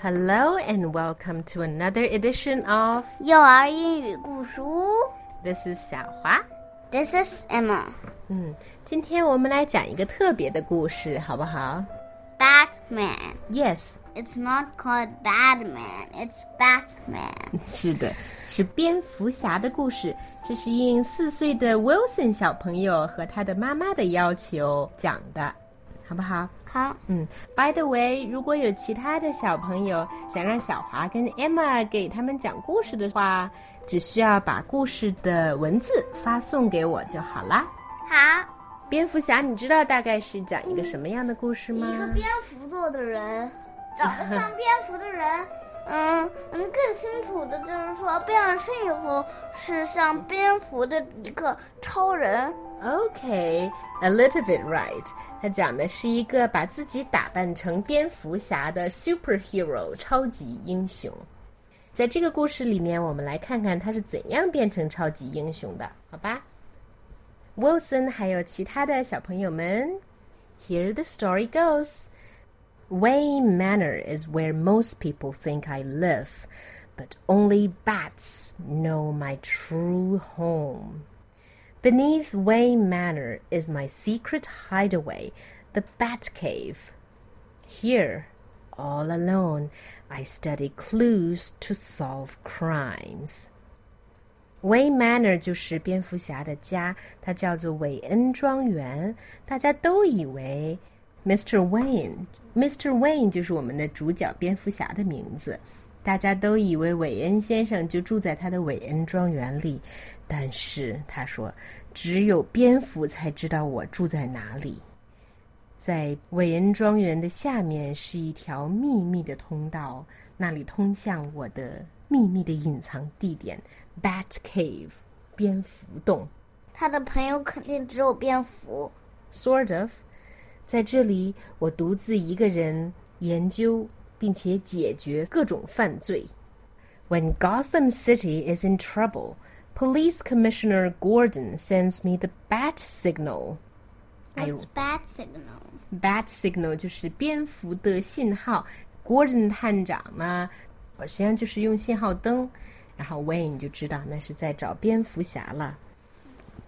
Hello and welcome to another edition of 幼儿英语故事屋。 This is 小华。 This is Emma. 嗯，今天我们来讲一个特别的故事，好不好 Batman. ？Yes， It's not called Batman. It's Batman. 是的，是蝙蝠侠的故事。这是应四岁的 Wilson 小朋友和他的妈妈的要求讲的，好不好？ 好，嗯，By the way，如果有其他的小朋友想让小华跟 Emma 给他们讲故事的话，只需要把故事的文字发送给我就好啦。好。蝙蝠侠，你知道大概是讲一个什么样的故事吗？一个蝙蝠座的人，长得像蝙蝠的人，嗯嗯，更清楚的就是说，变了身以后是像蝙蝠的一个超人。OK，a、little bit right。他讲的是一个把自己打扮成蝙蝠侠的 superhero 超级英雄。在这个故事里面，我们来看看他是怎样变成超级英雄的，好吧？Wilson 还有其他的小朋友们，Here the story goes. Wayne Manor is where most people think I live, but only bats know my true home. Beneath Wayne Manor is my secret hideaway, the Bat Cave. Here, all alone, I study clues to solve crimes. Wayne Manor 就是蝙蝠侠的家，它叫做韦恩庄园。大家都以为 Mr. Wayne，Mr. Wayne 就是我们的主角蝙蝠侠的名字。大家都以为韦恩先生就住在他的韦恩庄园里，但是他说，只有蝙蝠才知道我住在哪里。在韦恩庄园的下面是一条秘密的通道，那里通向我的秘密的隐藏地点 ——Bat Cave，蝙蝠洞。他的朋友肯定只有蝙蝠。Sort of，在这里我独自一个人研究并且解决各种犯罪。When Gotham City is in trouble, Police Commissioner Gordon sends me the bat signal. I What's bat signal? bat signal 就是蝙蝠的信号。Gordon 探长呢，实际上就是用信号灯，然后 Wayne 就知道那是在找蝙蝠侠了。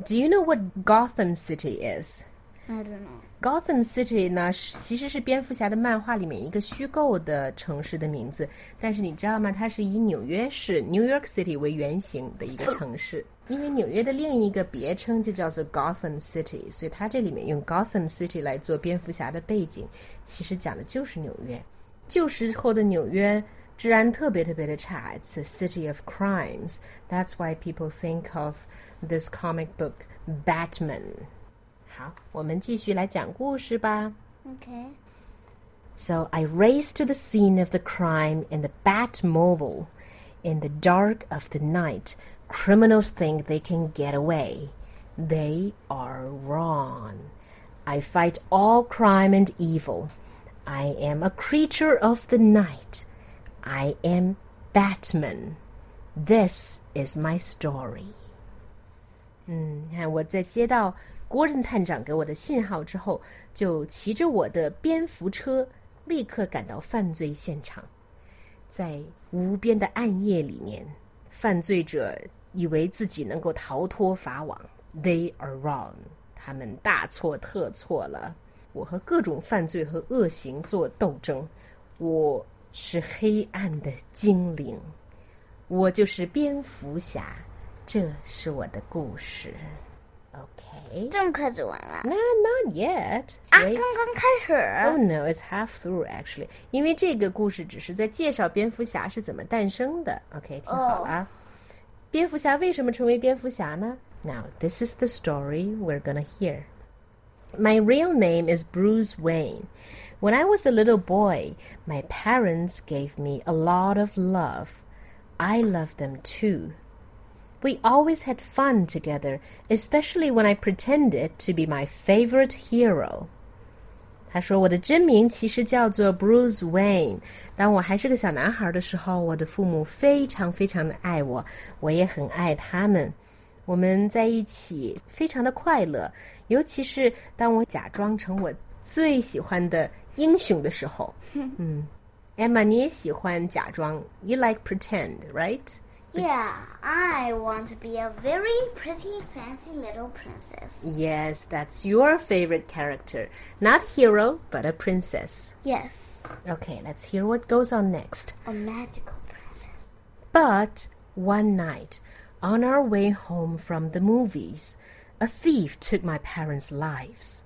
Do you know what Gotham City is? I don't know. Gotham City 呢，是其实是蝙蝠侠的漫画里面一个虚构的城市的名字，但是你知道吗？它是以纽约市 （New York City） 为原型的一个城市。因为纽约的另一个别称就叫做 Gotham City，所以它这里面用 Gotham City 来做蝙蝠侠的背景，其实讲的就是纽约。旧时候的纽约治安特别特别的差，It's a city of crimes. That's why people think of this comic book Batman. 好，我们继续来讲故事吧。 Okay. So I race to the scene of the crime in the Batmobile. In the dark of the night, criminals think they can get away. They are wrong. I fight all crime and evil. I am a creature of the night. I am Batman. This is my story. 嗯，看我在接到郭侦探长给我的信号之后，就骑着我的蝙蝠车，立刻赶到犯罪现场。在无边的暗夜里面，犯罪者以为自己能够逃脱法网，They are wrong，他们大错特错了。我和各种犯罪和恶行做斗争，我是黑暗的精灵，我就是蝙蝠侠，这是我的故事。OK，这么快就完了 No, not yet. 啊？ Wait. 刚刚开 Oh 始。 no, it's half through actually. 因为这个故事只是在介绍蝙蝠侠是怎么诞生的。OK，听好了啊。蝙蝠侠为什么成为蝙蝠侠呢？Now this is the story we're gonna hear. My real name is Bruce Wayne. When I was a little boy, my parents gave me a lot of love. I love them too. We always had fun together, especially when I pretended to be my favorite hero. 他说：“我的真名其实叫做 Bruce Wayne。当我还是个小男孩的时候，我的父母非常非常的爱我，我也很爱他们。我们在一起非常的快乐，尤其是当我假装成我最喜欢的英雄的时候。嗯 Emma，你也喜欢假装？You like pretend, right? Yeah, I want to be a very pretty, fancy little princess. Yes, that's your favorite character. Not hero, but a princess. Yes, Okay, let's hear what goes on next. a magical princess. But one night, on our way home from the movies, a thief took my parents' lives.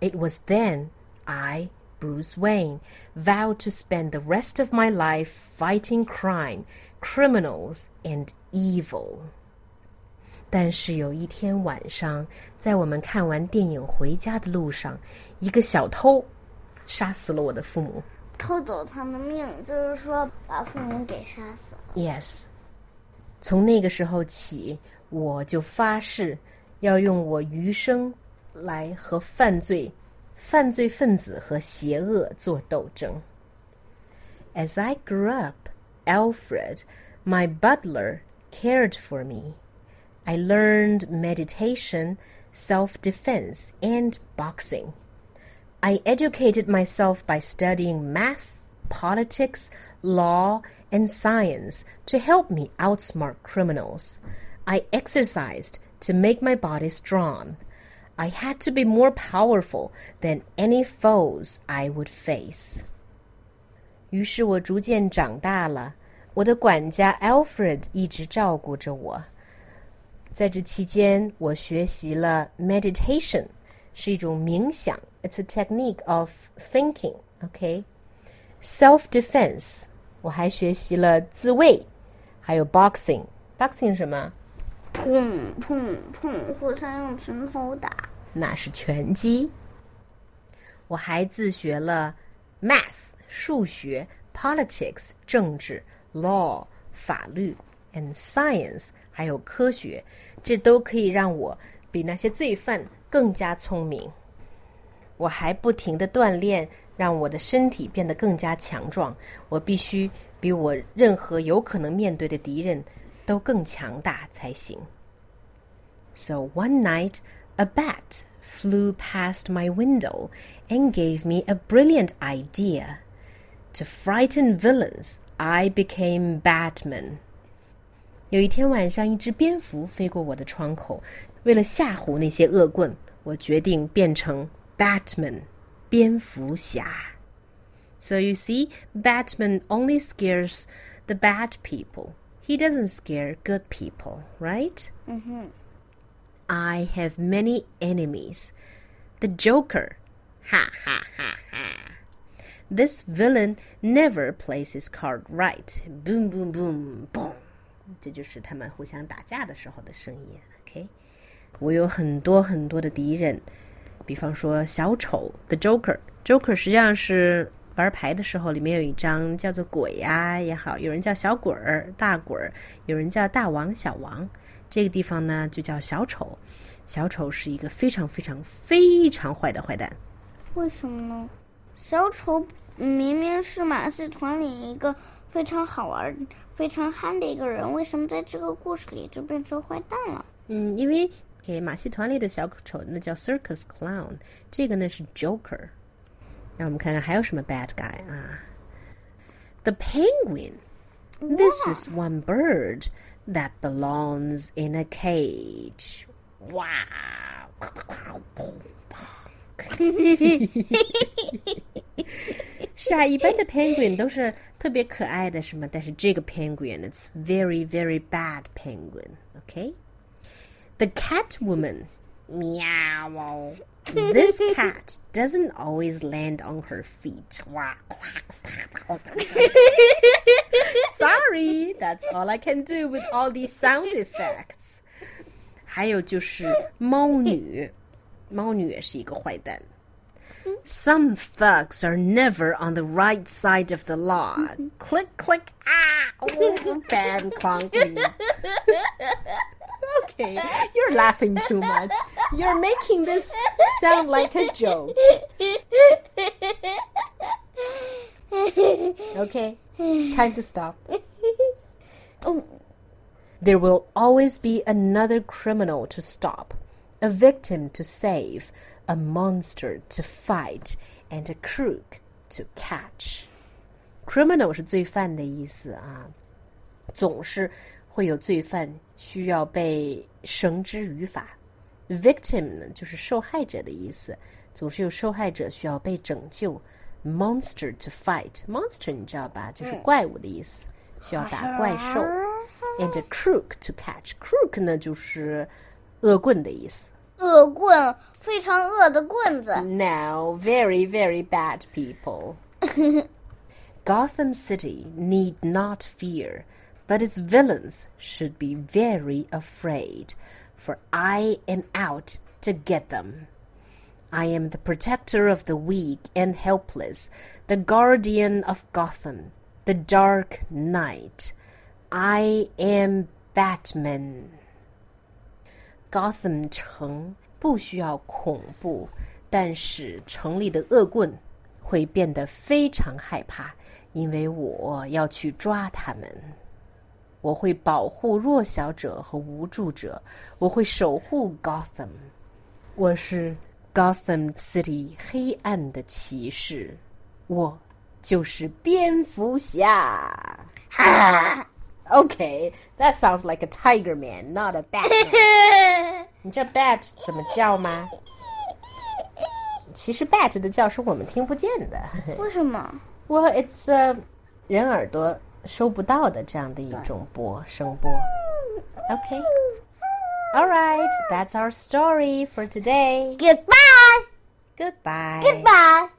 It was then I, Bruce Wayne, vowed to spend the rest of my life fighting crime, criminals, and evil. 但是有一天晚上，在我们看完电影回家的路上，一个小偷杀死了我的父母。偷走他们命，就是说把父母给杀死了。 Yes，从那个时候起，我就发誓要用我余生来和犯罪、 犯罪分子和邪恶做斗争。As I grew up, Alfred, my butler, cared for me. I learned meditation, self defense, and boxing. I educated myself by studying math, politics, law, and science to help me outsmart criminals. I exercised to make my body strong. I had to be more powerful than any foes I would face. 于是我逐渐长大了，我的管家 Alfred 一直照顾着我。在这期间，我学习了 meditation，是一种冥想，it's a technique of thinking。OK，self defense，我还学习了自卫，还有 boxing。boxing 是什么？ 砰砰砰，互相用拳头打。那是拳击。我还自学了 math 数学、politics 政治、law 法律 and science 还有科学，这都可以让我比那些罪犯更加聪明。我还不停的锻炼，让我的身体变得更加强壮。我必须比我任何有可能面对的敌人都更强大才行。So one night, a bat flew past my window and gave me a brilliant idea. To frighten villains, I became Batman. 有一天晚上，一只蝙蝠飞过我的窗口，为了吓唬那些恶棍，我决定变成 Batman，蝙蝠侠。So you see, Batman only scares the bad people. He doesn't scare good people, right? I have many enemies. The Joker. Ha ha ha ha. This villain never plays his card right. Boom boom boom boom. 这就是他们互相打架的时候的声音。OK，我有很多很多的敌人，比方说小丑 The Joker。Joker 实际上是 玩牌的时候，里面有一张叫做鬼呀、也好，有人叫小鬼儿、大鬼儿，有人叫大王、小王。这个地方呢就叫小丑。小丑是一个非常非常非常坏的坏蛋。为什么呢？小丑明明是马戏团里一个非常好玩、非常憨的一个人，为什么在这个故事里就变成坏蛋了？嗯，因为给马戏团里的小丑那叫 circus clown，这个呢是 Joker。让我们看看还有什么 bad guy 啊？The penguin. This is one bird that belongs in a cage. Wow. 是啊，一般的 penguin 都是特别可爱的，是吗？但是这个 penguin it's very very bad penguin. Okay. The cat woman. Meow. This cat doesn't always land on her feet. Sorry, that's all I can do with all these sound effects. 还有就是猫女，猫女也是一个坏蛋。Some thugs are never on the right side of the law. click, click, ah! Oh, bad concrete. Okay, you're laughing too much. You're making this sound like a joke. Okay, time to stop. Oh, There will always be another criminal to stop, a victim to save, a monster to fight, and a crook to catch. criminal 是罪犯的意思啊，总是 会有罪犯需要被绳之于法。victim 呢就是受害者的意思，总是有受害者需要被拯救。monster to fight，monster 你知道吧，就是怪物的意思，需要打怪兽。and a crook to catch，crook 呢就是恶棍的意思。恶棍，非常恶的棍子。 No, very, very bad people. Gotham City need not fear, but its villains should be very afraid, for I am out to get them. I am the protector of the weak and helpless, the guardian of Gotham, the Dark Knight. I am Batman. Gotham 城不需要恐怖，但是城里的恶棍会变得非常害怕，因为我要去抓他们。 我会保护弱小者和无助者，我会守护 Gotham。我是 Gotham City 黑暗的骑士，我就是蝙蝠侠。Okay, that sounds like a tiger man, not a Batman. 你知道 bat 怎么叫吗？其实 bat 的叫是我们听不见的。为什么？ Well, it's、uh, 人耳朵 收不到的这样的一种波声波。Okay. All right, that's our story for today. Goodbye. Goodbye. Goodbye.